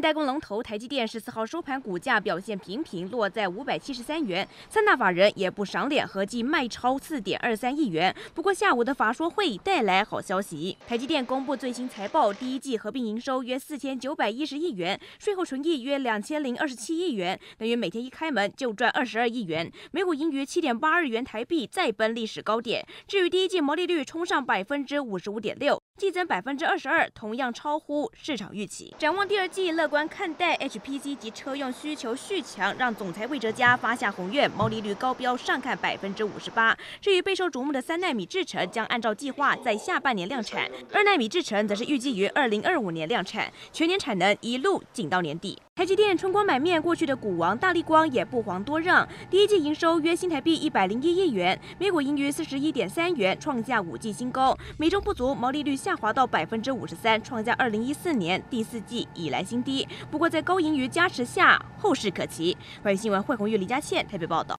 代工龙头台积电十四号收盘股价表现平平，落在五百七十三元。三大法人也不赏脸，合计卖超四点二三亿元。不过下午的法说会带来好消息，台积电公布最新财报，第一季合并营收约四千九百一十亿元，税后纯益约两千零二十七亿元，等于每天一开门就赚二十二亿元，每股盈余七点八二元台币，再奔历史高点。至于第一季毛利率冲上百分之五十五点六，季增百分之二十二，同样超乎市场预期。展望第二季。乐客观看待 HPC 及车用需求续强，让总裁魏哲家发下宏愿，毛利率高标上看百分之五十八。至于备受瞩目的三纳米制程，将按照计划在下半年量产；二纳米制程则是预计于二零二五年量产，全年产能一路紧到年底。台积电春光满面，过去的股王大力光也不遑多让，第一季营收约新台币一百零一亿元，每股盈余四十一点三元，创下五季新高，美中不足，毛利率下滑到百分之五十三，创下二零一四年第四季以来新低。不过在高盈余加持下，后市可期。关于新闻，惠红玉、李佳倩台北报道。